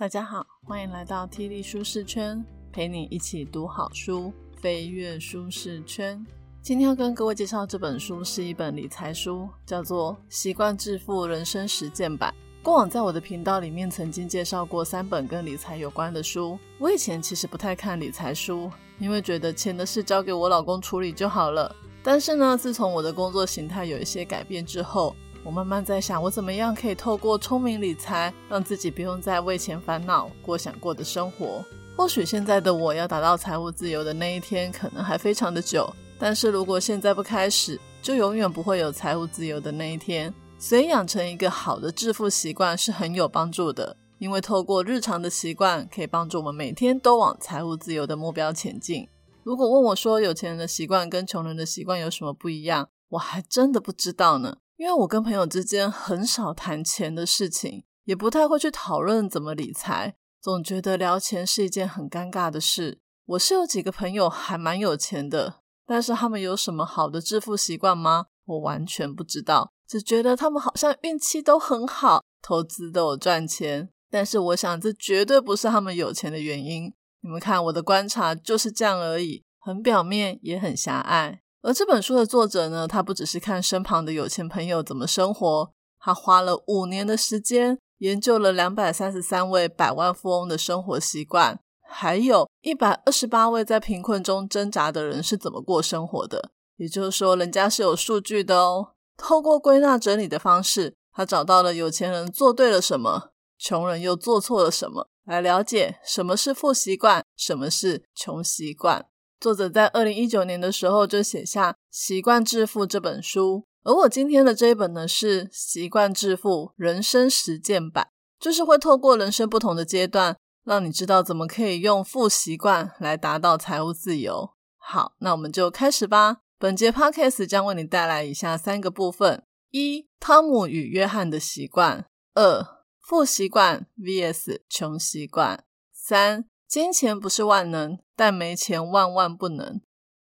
大家好，欢迎来到 T 力舒适圈，陪你一起读好书，飞跃舒适圈。今天要跟各位介绍这本书是一本理财书，叫做《习惯致富人生实践版》。过往在我的频道里面曾经介绍过三本跟理财有关的书。我以前其实不太看理财书，因为觉得钱的事交给我老公处理就好了。但是呢，自从我的工作形态有一些改变之后，我慢慢在想，我怎么样可以透过聪明理财，让自己不用再为钱烦恼，过想过的生活。或许现在的我要达到财务自由的那一天，可能还非常的久。但是如果现在不开始，就永远不会有财务自由的那一天。所以养成一个好的致富习惯是很有帮助的，因为透过日常的习惯，可以帮助我们每天都往财务自由的目标前进。如果问我说，有钱人的习惯跟穷人的习惯有什么不一样，我还真的不知道呢。因为我跟朋友之间很少谈钱的事情，也不太会去讨论怎么理财，总觉得聊钱是一件很尴尬的事。我是有几个朋友还蛮有钱的，但是他们有什么好的致富习惯吗？我完全不知道，只觉得他们好像运气都很好，投资都有赚钱。但是我想，这绝对不是他们有钱的原因。你们看，我的观察就是这样而已，很表面，也很狭隘。而这本书的作者呢，他不只是看身旁的有钱朋友怎么生活，他花了五年的时间研究了两百三十三位百万富翁的生活习惯，还有一百二十八位在贫困中挣扎的人是怎么过生活的。也就是说，人家是有数据的哦。透过归纳整理的方式，他找到了有钱人做对了什么，穷人又做错了什么，来了解什么是富习惯，什么是穷习惯。作者在二零一九年的时候就写下《习惯致富》这本书，而我今天的这一本呢是《习惯致富人生实践版》，就是会透过人生不同的阶段，让你知道怎么可以用富习惯来达到财务自由。好，那我们就开始吧。本节 podcast 将为你带来以下三个部分：一、汤姆与约翰的习惯；二、富习惯 vs 穷习惯；三。金钱不是万能，但没钱万万不能。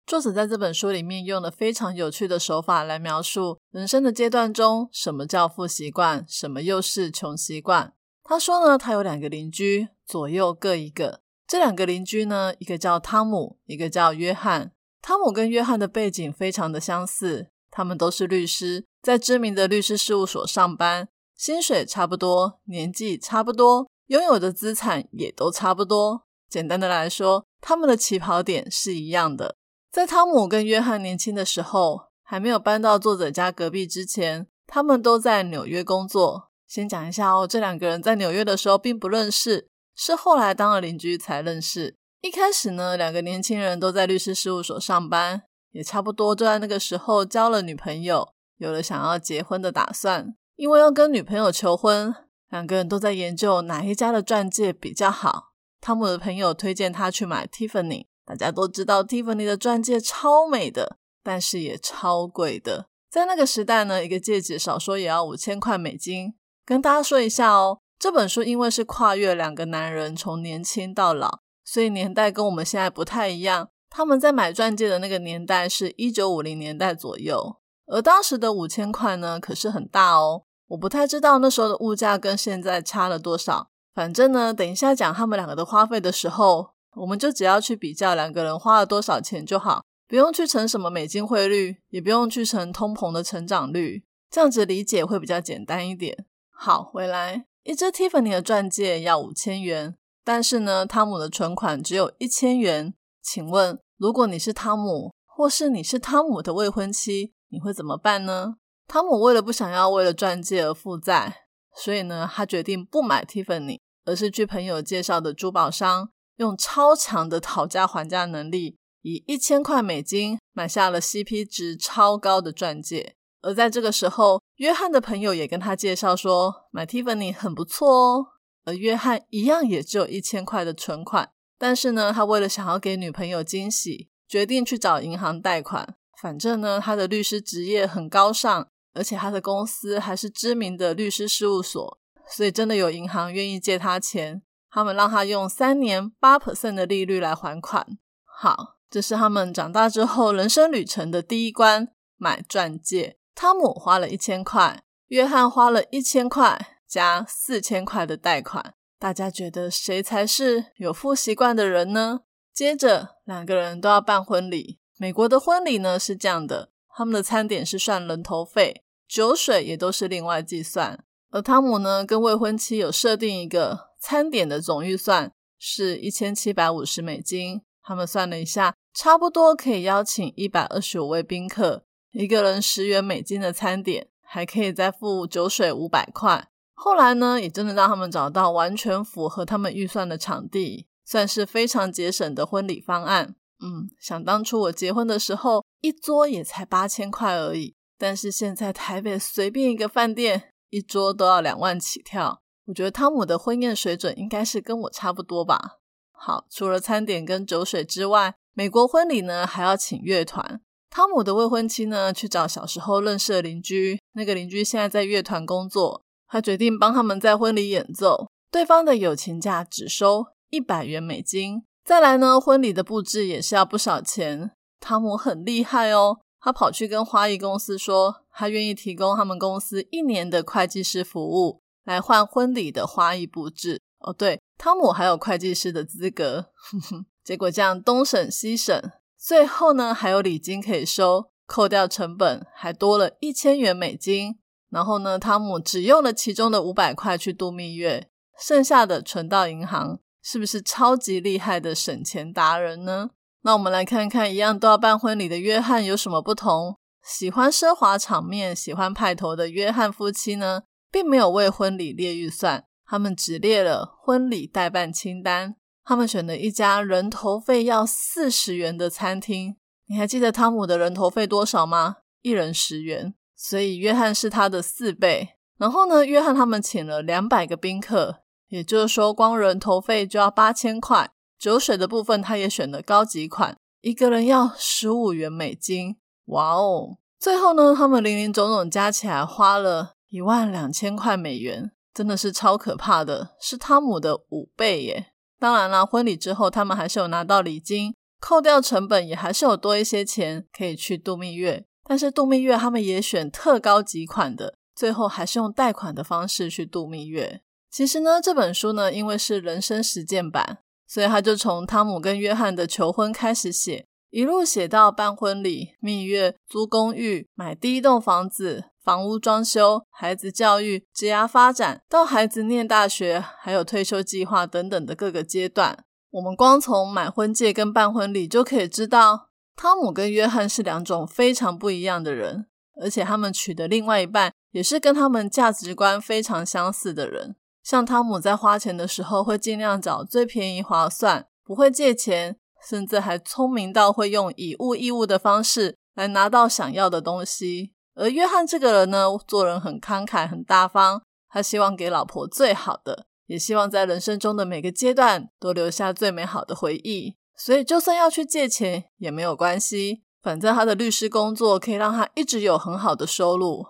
作者在这本书里面用了非常有趣的手法来描述人生的阶段中，什么叫富习惯，什么又是穷习惯。他说呢，他有两个邻居，左右各一个。这两个邻居呢，一个叫汤姆，一个叫约翰。汤姆跟约翰的背景非常的相似，他们都是律师，在知名的律师事务所上班，薪水差不多，年纪差不多，拥有的资产也都差不多。简单的来说，他们的起跑点是一样的。在汤姆跟约翰年轻的时候，还没有搬到作者家隔壁之前，他们都在纽约工作。先讲一下哦，这两个人在纽约的时候并不认识，是后来当了邻居才认识。一开始呢，两个年轻人都在律师事务所上班，也差不多就在那个时候交了女朋友，有了想要结婚的打算。因为要跟女朋友求婚，两个人都在研究哪一家的钻戒比较好。汤姆的朋友推荐他去买 Tiffany，大家都知道 Tiffany 的钻戒超美的，但是也超贵的。在那个时代呢，一个戒指少说也要五千块美金。跟大家说一下哦，这本书因为是跨越两个男人从年轻到老，所以年代跟我们现在不太一样。他们在买钻戒的那个年代是一九五零年代左右，而当时的五千块呢，可是很大哦。我不太知道那时候的物价跟现在差了多少。反正呢，等一下讲他们两个的花费的时候，我们就只要去比较两个人花了多少钱就好，不用去乘什么美金汇率，也不用去乘通膨的成长率，这样子理解会比较简单一点。好，回来，一只 Tiffany 的钻戒要五千元，但是呢，汤姆的存款只有一千元。请问，如果你是汤姆，或是你是汤姆的未婚妻，你会怎么办呢？汤姆为了不想要为了钻戒而负债，所以呢，他决定不买 Tiffany。而是据朋友介绍的珠宝商，用超强的讨价还价能力，以一千块美金买下了 CP 值超高的钻戒。而在这个时候，约翰的朋友也跟他介绍说，买 Tiffany 很不错哦。而约翰一样也只有一千块的存款，但是呢，他为了想要给女朋友惊喜，决定去找银行贷款。反正呢，他的律师职业很高尚，而且他的公司还是知名的律师事务所。所以真的有银行愿意借他钱，他们让他用三年八 percent 的利率来还款。好，这是他们长大之后人生旅程的第一关——买钻戒。汤姆花了一千块，约翰花了一千块加四千块的贷款。大家觉得谁才是有富习惯的人呢？接着，两个人都要办婚礼。美国的婚礼呢是这样的，他们的餐点是算人头费，酒水也都是另外计算。而汤姆呢跟未婚妻有设定一个餐点的总预算是一千七百五十美金。他们算了一下，差不多可以邀请一百二十五位宾客，一个人十元美金的餐点，还可以再付酒水五百块。后来呢，也真的让他们找到完全符合他们预算的场地。算是非常节省的婚礼方案。嗯，想当初我结婚的时候，一桌也才八千块而已。但是现在台北随便一个饭店，一桌都要两万起跳。我觉得汤姆的婚宴水准应该是跟我差不多吧。好，除了餐点跟酒水之外，美国婚礼呢还要请乐团。汤姆的未婚妻呢去找小时候认识的邻居，那个邻居现在在乐团工作，他决定帮他们在婚礼演奏。对方的友情价只收。一百元美金，再来呢，婚礼的布置也是要不少钱。汤姆很厉害哦，他跑去跟花艺公司说，他愿意提供他们公司一年的会计师服务，来换婚礼的花艺布置。哦，对，汤姆还有会计师的资格。结果这样东省西省，最后呢还有礼金可以收，扣掉成本还多了一千元美金。然后呢，汤姆只用了其中的五百块去度蜜月，剩下的存到银行。是不是超级厉害的省钱达人呢？那我们来看看，一样都要办婚礼的约翰有什么不同？喜欢奢华场面、喜欢派头的约翰夫妻呢，并没有为婚礼列预算，他们只列了婚礼代办清单。他们选了一家人头费要四十元的餐厅。你还记得汤姆的人头费多少吗？一人十元，所以约翰是他的四倍。然后呢，约翰他们请了两百个宾客。也就是说，光人头费就要八千块，酒水的部分他也选了高级款，一个人要十五元美金。哇哦！最后呢，他们零零总总加起来花了一万两千块美元，真的是超可怕的，是汤姆的五倍耶。当然啦，婚礼之后他们还是有拿到礼金，扣掉成本也还是有多一些钱可以去度蜜月。但是度蜜月他们也选特高级款的，最后还是用贷款的方式去度蜜月。其实呢，这本书呢，因为是人生实践版，所以他就从汤姆跟约翰的求婚开始写，一路写到办婚礼、蜜月、租公寓、买第一栋房子、房屋装修、孩子教育、职业发展，到孩子念大学，还有退休计划等等的各个阶段。我们光从买婚戒跟办婚礼就可以知道，汤姆跟约翰是两种非常不一样的人，而且他们娶的另外一半也是跟他们价值观非常相似的人。像汤姆在花钱的时候，会尽量找最便宜、划算，不会借钱，甚至还聪明到会用以物易物的方式来拿到想要的东西。而约翰这个人呢，做人很慷慨、很大方，他希望给老婆最好的，也希望在人生中的每个阶段都留下最美好的回忆。所以，就算要去借钱也没有关系，反正他的律师工作可以让他一直有很好的收入。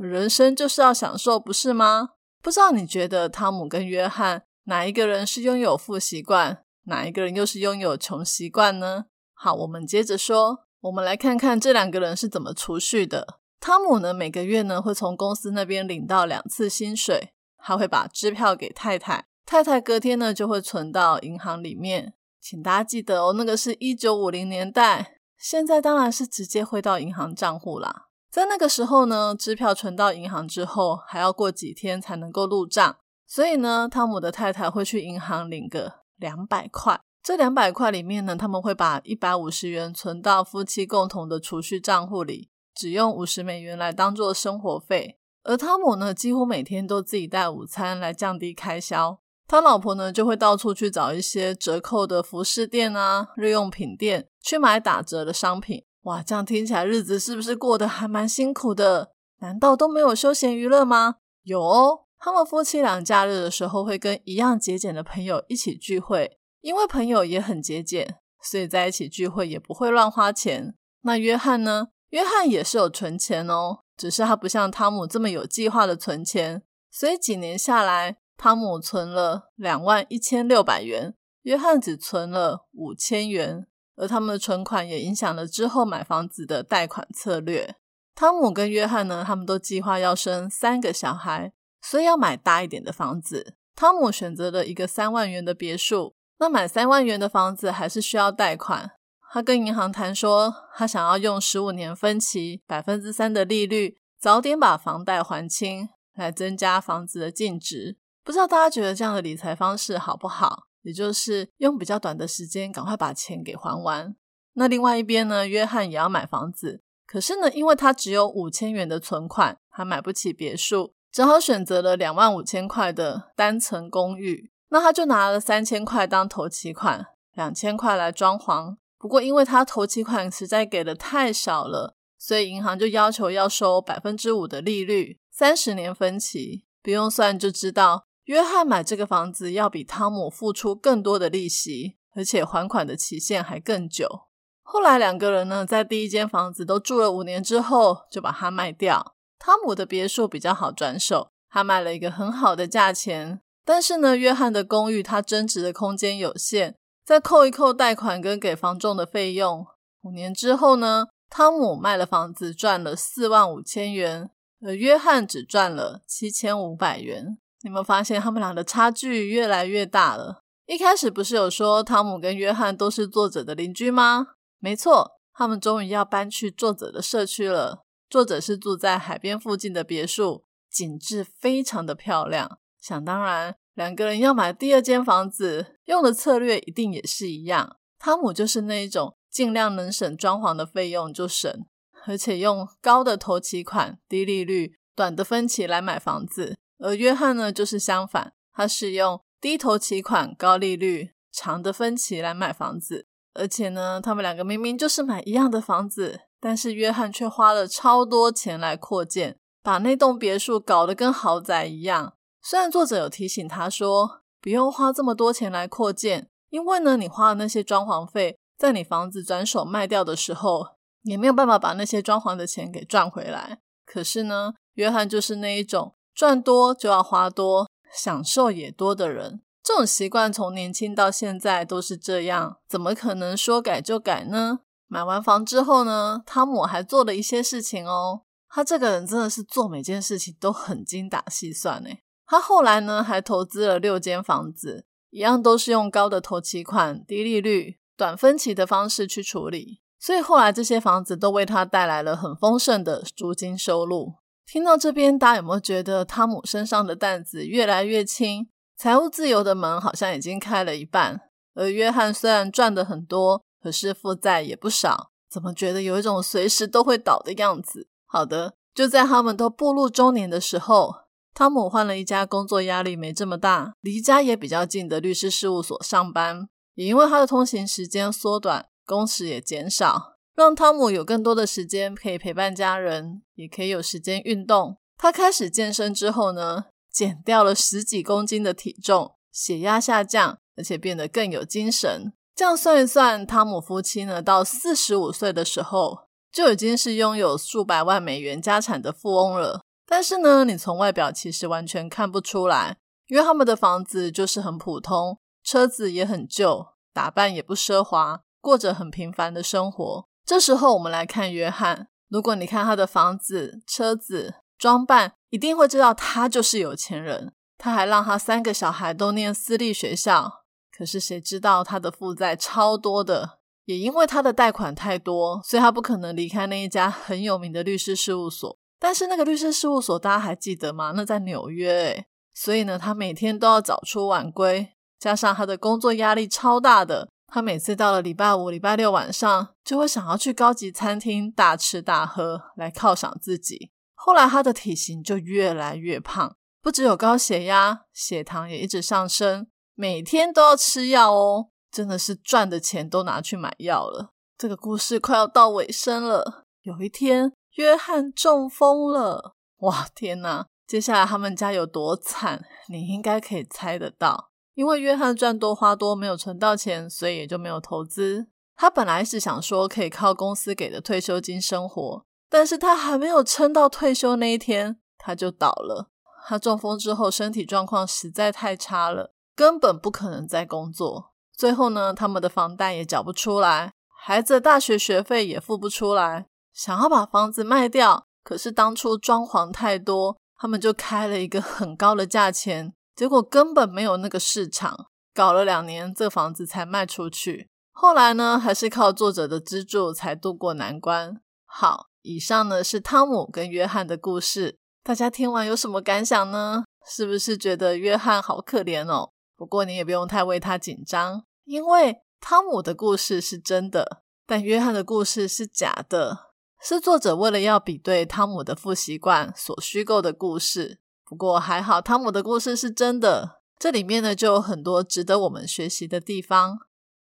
人生就是要享受，不是吗？不知道你觉得汤姆跟约翰哪一个人是拥有富习惯，哪一个人又是拥有穷习惯呢？好，我们接着说，我们来看看这两个人是怎么储蓄的。汤姆呢，每个月呢会从公司那边领到两次薪水，他会把支票给太太，太太隔天呢就会存到银行里面。请大家记得哦，那个是一九五零年代，现在当然是直接汇到银行账户啦。在那个时候呢，支票存到银行之后，还要过几天才能够入账。所以呢，汤姆的太太会去银行领个两百块。这两百块里面呢，他们会把一百五十元存到夫妻共同的储蓄账户里，只用五十美元来当做生活费。而汤姆呢，几乎每天都自己带午餐来降低开销。他老婆呢，就会到处去找一些折扣的服饰店啊、日用品店，去买打折的商品。哇，这样听起来日子是不是过得还蛮辛苦的？难道都没有休闲娱乐吗？有哦，他们夫妻俩假日的时候会跟一样节俭的朋友一起聚会，因为朋友也很节俭，所以在一起聚会也不会乱花钱。那约翰呢？约翰也是有存钱哦，只是他不像汤姆这么有计划的存钱，所以几年下来，汤姆存了两万一千六百元，约翰只存了五千元。而他们的存款也影响了之后买房子的贷款策略。汤姆跟约翰呢，他们都计划要生三个小孩，所以要买大一点的房子。汤姆选择了一个三万元的别墅。那买三万元的房子还是需要贷款。他跟银行谈说，他想要用十五年分期百分之三的利率，早点把房贷还清，来增加房子的净值。不知道大家觉得这样的理财方式好不好？也就是用比较短的时间，赶快把钱给还完。那另外一边呢，约翰也要买房子，可是呢，因为他只有五千元的存款，他买不起别墅，只好选择了两万五千块的单层公寓。那他就拿了三千块当头期款，两千块来装潢。不过，因为他头期款实在给的太少了，所以银行就要求要收百分之五的利率，三十年分期，不用算就知道，约翰买这个房子要比汤姆付出更多的利息，而且还款的期限还更久。后来两个人呢，在第一间房子都住了五年之后，就把它卖掉。汤姆的别墅比较好转手，他卖了一个很好的价钱，但是呢，约翰的公寓他增值的空间有限。再扣一扣贷款跟给房仲的费用，五年之后呢，汤姆卖了房子赚了四万五千元，而约翰只赚了七千五百元。你们发现他们俩的差距越来越大了？一开始不是有说汤姆跟约翰都是作者的邻居吗？没错，他们终于要搬去作者的社区了。作者是住在海边附近的别墅，景致非常的漂亮。想当然。两个人要买第二间房子，用的策略一定也是一样。汤姆就是那一种尽量能省装潢的费用就省，而且用高的头期款、低利率、短的分期来买房子。而约翰呢，就是相反，他是用低头期款、高利率、长的分期来买房子。而且呢，他们两个明明就是买一样的房子，但是约翰却花了超多钱来扩建，把那栋别墅搞得跟豪宅一样。虽然作者有提醒他说，不用花这么多钱来扩建，因为呢，你花的那些装潢费，在你房子转手卖掉的时候，也没有办法把那些装潢的钱给赚回来。可是呢，约翰就是那一种赚多就要花多，享受也多的人。这种习惯从年轻到现在都是这样，怎么可能说改就改呢？买完房之后呢，汤姆还做了一些事情哦。他这个人真的是做每件事情都很精打细算诶他后来呢，还投资了六间房子，一样都是用高的投期款、低利率、短分期的方式去处理，所以后来这些房子都为他带来了很丰盛的租金收入。听到这边，大家有没有觉得汤姆身上的担子越来越轻，财务自由的门好像已经开了一半？而约翰虽然赚的很多，可是负债也不少，怎么觉得有一种随时都会倒的样子？好的，就在他们都步入中年的时候。汤姆换了一家工作压力没这么大、离家也比较近的律师事务所上班，也因为他的通勤时间缩短，工时也减少，让汤姆有更多的时间可以陪伴家人，也可以有时间运动。他开始健身之后呢，减掉了十几公斤的体重，血压下降，而且变得更有精神。这样算一算，汤姆夫妻呢，到四十五岁的时候，就已经是拥有数百万美元家产的富翁了。但是呢，你从外表其实完全看不出来，因为他们的房子就是很普通，车子也很旧，打扮也不奢华，过着很平凡的生活。这时候我们来看约翰，如果你看他的房子、车子、装扮，一定会知道他就是有钱人。他还让他三个小孩都念私立学校，可是谁知道他的负债超多的，也因为他的贷款太多，所以他不可能离开那一家很有名的律师事务所。但是那个律师事务所大家还记得吗？那在纽约诶所以呢，他每天都要早出晚归，加上他的工作压力超大的，他每次到了礼拜五、礼拜六晚上，就会想要去高级餐厅大吃大喝来犒赏自己。后来他的体型就越来越胖，不只有高血压，血糖也一直上升，每天都要吃药哦，真的是赚的钱都拿去买药了。这个故事快要到尾声了，有一天。约翰中风了！哇，天哪！接下来他们家有多惨，你应该可以猜得到。因为约翰赚多花多，没有存到钱，所以也就没有投资。他本来是想说可以靠公司给的退休金生活，但是他还没有撑到退休那一天，他就倒了。他中风之后，身体状况实在太差了，根本不可能再工作。最后呢，他们的房贷也缴不出来，孩子的大学学费也付不出来。想要把房子卖掉，可是当初装潢太多，他们就开了一个很高的价钱，结果根本没有那个市场，搞了两年，这房子才卖出去。后来呢，还是靠作者的资助才渡过难关。好，以上呢是汤姆跟约翰的故事，大家听完有什么感想呢？是不是觉得约翰好可怜哦？不过你也不用太为他紧张，因为汤姆的故事是真的，但约翰的故事是假的，是作者为了要比对汤姆的负习惯所虚构的故事。不过还好，汤姆的故事是真的，这里面呢就有很多值得我们学习的地方。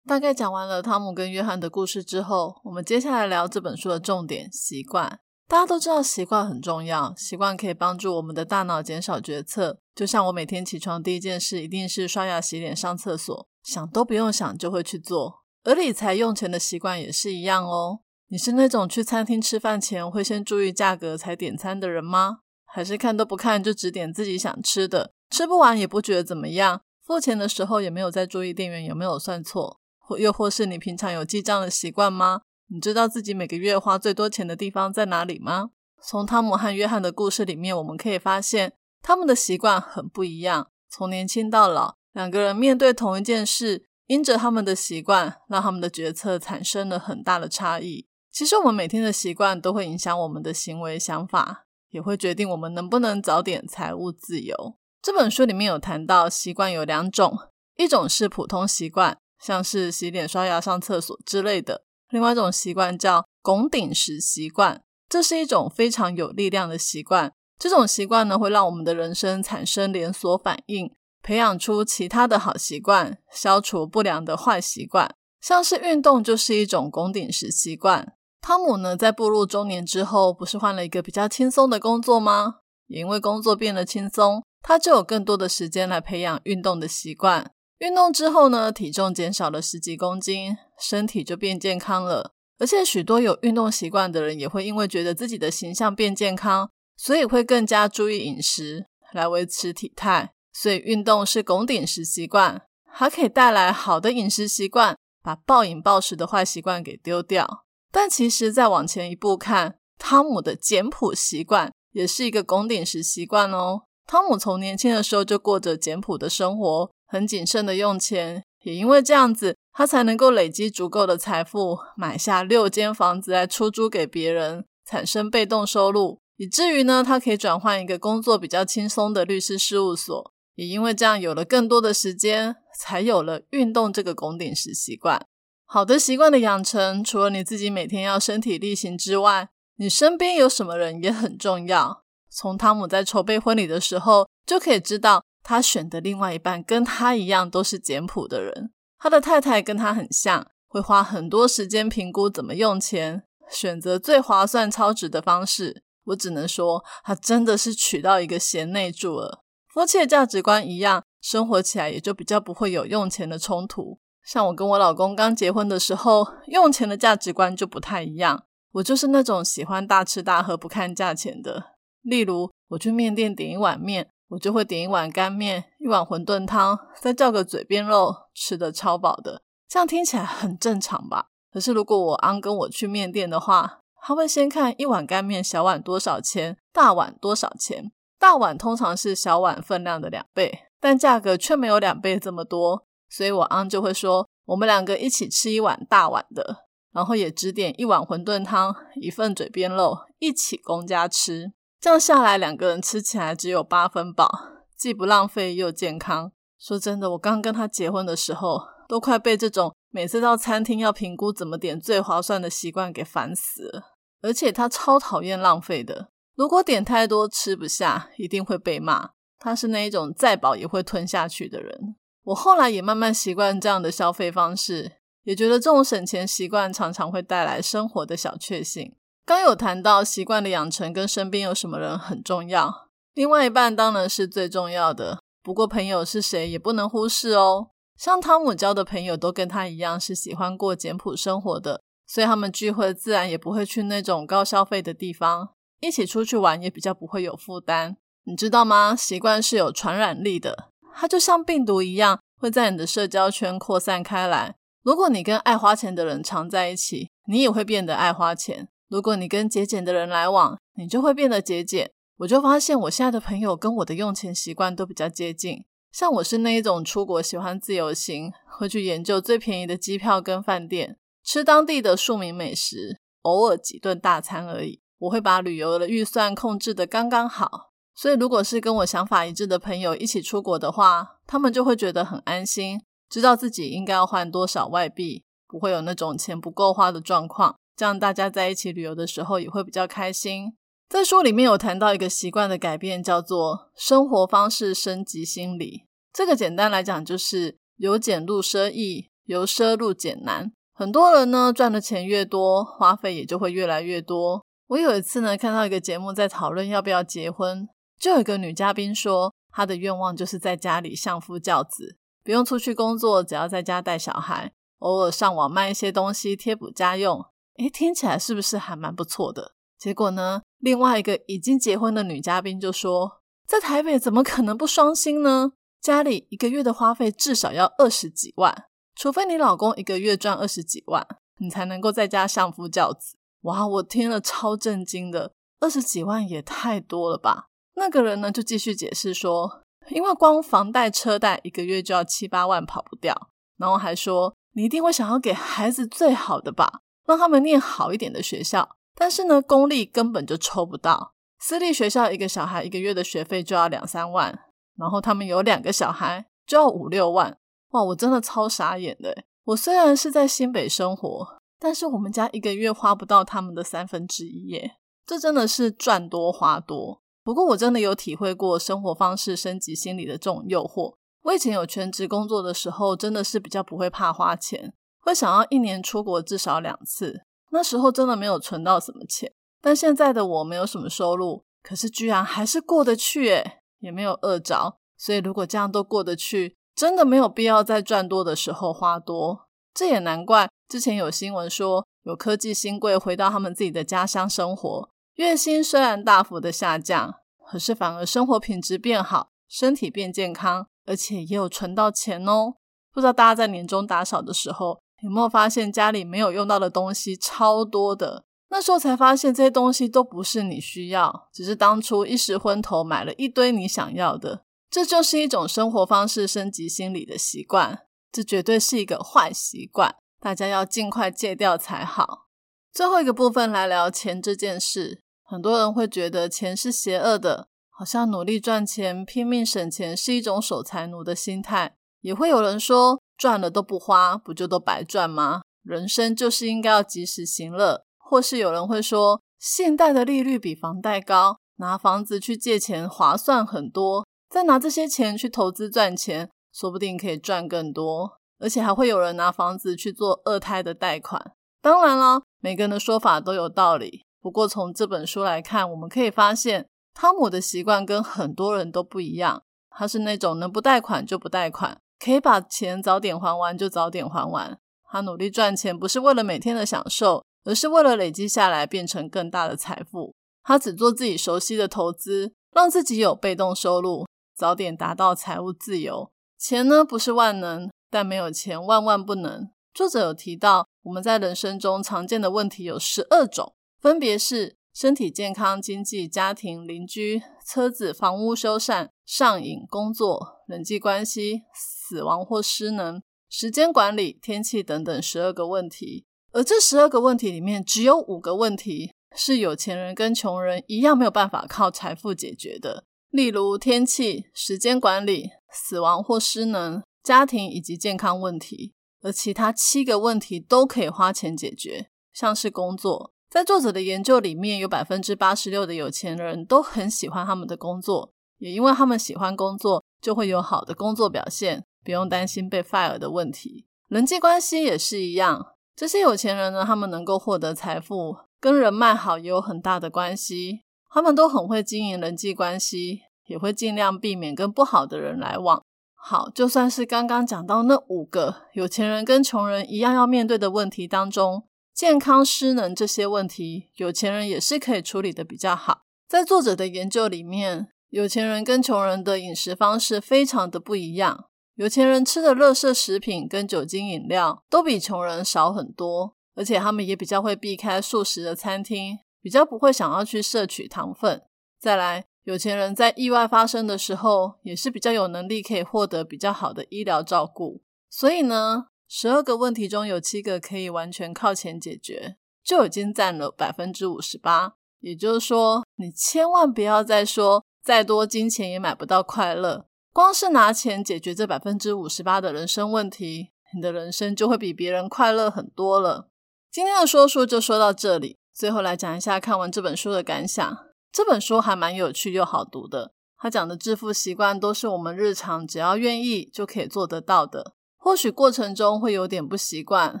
大概讲完了汤姆跟约翰的故事之后，我们接下来聊这本书的重点——习惯。大家都知道习惯很重要，习惯可以帮助我们的大脑减少决策。就像我每天起床第一件事一定是刷牙、洗脸、上厕所，想都不用想就会去做。而理财用钱的习惯也是一样哦。你是那种去餐厅吃饭前会先注意价格才点餐的人吗？还是看都不看就只点自己想吃的，吃不完也不觉得怎么样？付钱的时候也没有再注意店员有没有算错，或又或是你平常有记账的习惯吗？你知道自己每个月花最多钱的地方在哪里吗？从汤姆和约翰的故事里面，我们可以发现他们的习惯很不一样。从年轻到老，两个人面对同一件事，因着他们的习惯，让他们的决策产生了很大的差异。其实，我们每天的习惯都会影响我们的行为、想法，也会决定我们能不能早点财务自由。这本书里面有谈到，习惯有两种，一种是普通习惯，像是洗脸、刷牙、上厕所之类的。另外一种习惯叫拱顶石习惯，这是一种非常有力量的习惯。这种习惯呢，会让我们的人生产生连锁反应，培养出其他的好习惯，消除不良的坏习惯。像是运动就是一种拱顶石习惯。汤姆呢，在步入中年之后，不是换了一个比较轻松的工作吗？也因为工作变得轻松，他就有更多的时间来培养运动的习惯。运动之后呢，体重减少了十几公斤，身体就变健康了。而且许多有运动习惯的人也会因为觉得自己的形象变健康，所以会更加注意饮食来维持体态。所以运动是拱顶式习惯，还可以带来好的饮食习惯，把暴饮暴食的坏习惯给丢掉。但其实再往前一步看，汤姆的简朴习惯也是一个拱顶石习惯哦。汤姆从年轻的时候就过着简朴的生活。很谨慎的用钱，也因为这样子，他才能够累积足够的财富，买下六间房子来出租给别人，产生被动收入，以至于呢，他可以转换一个工作比较轻松的律师事务所。也因为这样，有了更多的时间，才有了运动这个拱顶石习惯。好的习惯的养成，除了你自己每天要身体力行之外，你身边有什么人也很重要。从汤姆在筹备婚礼的时候，就可以知道。他选的另外一半跟他一样都是简朴的人，他的太太跟他很像，会花很多时间评估怎么用钱，选择最划算、超值的方式。我只能说，他真的是娶到一个贤内助了。夫妻的价值观一样，生活起来也就比较不会有用钱的冲突。像我跟我老公刚结婚的时候，用钱的价值观就不太一样。我就是那种喜欢大吃大喝、不看价钱的。例如，我去面店点一碗面。我就会点一碗干面，一碗馄饨汤，再叫个嘴边肉，吃的超饱的。这样听起来很正常吧？可是如果我安跟我去面店的话，他会先看一碗干面小碗多少钱，大碗多少钱。大碗通常是小碗分量的两倍，但价格却没有两倍这么多。所以我安就会说，我们两个一起吃一碗大碗的，然后也只点一碗馄饨汤，一份嘴边肉，一起公家吃。这样下来，两个人吃起来只有八分饱，既不浪费又健康。说真的，我刚跟他结婚的时候，都快被这种每次到餐厅要评估怎么点最划算的习惯给烦死了。而且他超讨厌浪费的，如果点太多吃不下，一定会被骂。他是那一种再饱也会吞下去的人。我后来也慢慢习惯这样的消费方式，也觉得这种省钱习惯常常会带来生活的小确幸。刚有谈到习惯的养成跟身边有什么人很重要，另外一半当然是最重要的。不过朋友是谁也不能忽视哦。像汤姆交的朋友都跟他一样是喜欢过简朴生活的，所以他们聚会自然也不会去那种高消费的地方，一起出去玩也比较不会有负担。你知道吗？习惯是有传染力的，它就像病毒一样，会在你的社交圈扩散开来。如果你跟爱花钱的人常在一起，你也会变得爱花钱。如果你跟节俭的人来往，你就会变得节俭。我就发现我现在的朋友跟我的用钱习惯都比较接近，像我是那一种出国喜欢自由行，会去研究最便宜的机票跟饭店，吃当地的庶民美食，偶尔几顿大餐而已。我会把旅游的预算控制的刚刚好，所以如果是跟我想法一致的朋友一起出国的话，他们就会觉得很安心，知道自己应该要换多少外币，不会有那种钱不够花的状况。这样大家在一起旅游的时候也会比较开心。在书里面有谈到一个习惯的改变，叫做生活方式升级心理。这个简单来讲就是由俭入奢易，由奢入俭难。很多人呢赚的钱越多，花费也就会越来越多。我有一次呢看到一个节目在讨论要不要结婚，就有一个女嘉宾说，她的愿望就是在家里相夫教子，不用出去工作，只要在家带小孩，偶尔上网卖一些东西贴补家用。诶，听起来是不是还蛮不错的？结果呢，另外一个已经结婚的女嘉宾就说，在台北怎么可能不双薪呢？家里一个月的花费至少要二十几万，除非你老公一个月赚二十几万，你才能够在家相夫教子。哇，我听了超震惊的，二十几万也太多了吧？那个人呢就继续解释说，因为光房贷车贷一个月就要七八万，跑不掉。然后还说，你一定会想要给孩子最好的吧？让他们念好一点的学校，但是呢，公立根本就抽不到。私立学校一个小孩一个月的学费就要两三万，然后他们有两个小孩就要五六万。哇，我真的超傻眼的。我虽然是在新北生活，但是我们家一个月花不到他们的三分之一耶。这真的是赚多花多。不过我真的有体会过生活方式升级心理的这种诱惑。我以前有全职工作的时候，真的是比较不会怕花钱。会想要一年出国至少两次，那时候真的没有存到什么钱。但现在的我没有什么收入，可是居然还是过得去，诶也没有饿着。所以如果这样都过得去，真的没有必要在赚多的时候花多。这也难怪之前有新闻说，有科技新贵回到他们自己的家乡生活，月薪虽然大幅的下降，可是反而生活品质变好，身体变健康，而且也有存到钱哦。不知道大家在年终打扫的时候。有没有发现家里没有用到的东西超多的？那时候才发现这些东西都不是你需要，只是当初一时昏头买了一堆你想要的。这就是一种生活方式升级心理的习惯，这绝对是一个坏习惯，大家要尽快戒掉才好。最后一个部分来聊钱这件事，很多人会觉得钱是邪恶的，好像努力赚钱、拼命省钱是一种守财奴的心态，也会有人说。赚了都不花，不就都白赚吗？人生就是应该要及时行乐。或是有人会说，现代的利率比房贷高，拿房子去借钱划算很多，再拿这些钱去投资赚钱，说不定可以赚更多。而且还会有人拿房子去做二胎的贷款。当然了，每个人的说法都有道理。不过从这本书来看，我们可以发现，汤姆的习惯跟很多人都不一样。他是那种能不贷款就不贷款。可以把钱早点还完就早点还完。他努力赚钱不是为了每天的享受，而是为了累积下来变成更大的财富。他只做自己熟悉的投资，让自己有被动收入，早点达到财务自由。钱呢不是万能，但没有钱万万不能。作者有提到，我们在人生中常见的问题有十二种，分别是身体健康、经济、家庭、邻居、车子、房屋修缮、上瘾、工作、人际关系。死亡或失能、时间管理、天气等等十二个问题，而这十二个问题里面，只有五个问题是有钱人跟穷人一样没有办法靠财富解决的，例如天气、时间管理、死亡或失能、家庭以及健康问题，而其他七个问题都可以花钱解决，像是工作。在作者的研究里面，有百分之八十六的有钱人都很喜欢他们的工作，也因为他们喜欢工作，就会有好的工作表现。不用担心被 fire 的问题，人际关系也是一样。这些有钱人呢，他们能够获得财富，跟人脉好也有很大的关系。他们都很会经营人际关系，也会尽量避免跟不好的人来往。好，就算是刚刚讲到那五个有钱人跟穷人一样要面对的问题当中，健康失能这些问题，有钱人也是可以处理的比较好。在作者的研究里面，有钱人跟穷人的饮食方式非常的不一样。有钱人吃的乐色食品跟酒精饮料都比穷人少很多，而且他们也比较会避开素食的餐厅，比较不会想要去摄取糖分。再来，有钱人在意外发生的时候，也是比较有能力可以获得比较好的医疗照顾。所以呢，十二个问题中有七个可以完全靠钱解决，就已经占了百分之五十八。也就是说，你千万不要再说再多金钱也买不到快乐。光是拿钱解决这百分之五十八的人生问题，你的人生就会比别人快乐很多了。今天的说书就说到这里，最后来讲一下看完这本书的感想。这本书还蛮有趣又好读的，他讲的致富习惯都是我们日常只要愿意就可以做得到的。或许过程中会有点不习惯，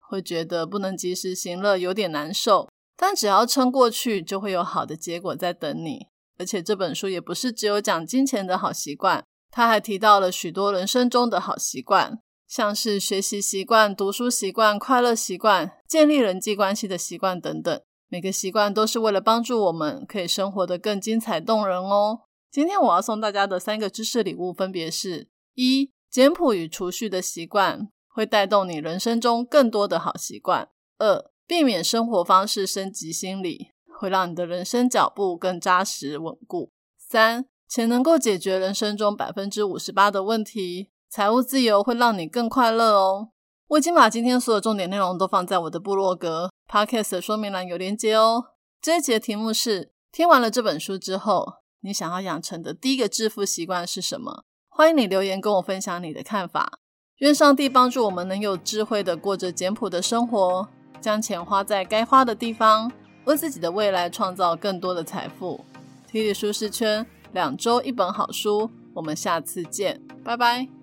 会觉得不能及时行乐，有点难受。但只要撑过去，就会有好的结果在等你。而且这本书也不是只有讲金钱的好习惯，他还提到了许多人生中的好习惯，像是学习习惯、读书习惯、快乐习惯、建立人际关系的习惯等等。每个习惯都是为了帮助我们可以生活得更精彩动人哦。今天我要送大家的三个知识礼物分别是：一、简朴与储蓄的习惯会带动你人生中更多的好习惯；二、避免生活方式升级心理，会让你的人生脚步更扎实稳固。三，钱能够解决人生中百分之五十八的问题，财务自由会让你更快乐哦。我已经把今天所有重点内容都放在我的部落格 Podcast 的说明栏有连接哦。这一节的题目是：听完了这本书之后，你想要养成的第一个致富习惯是什么？欢迎你留言跟我分享你的看法。愿上帝帮助我们能有智慧的过着简朴的生活。将钱花在该花的地方，为自己的未来创造更多的财富。体力舒适圈，两周一本好书，我们下次见，拜拜。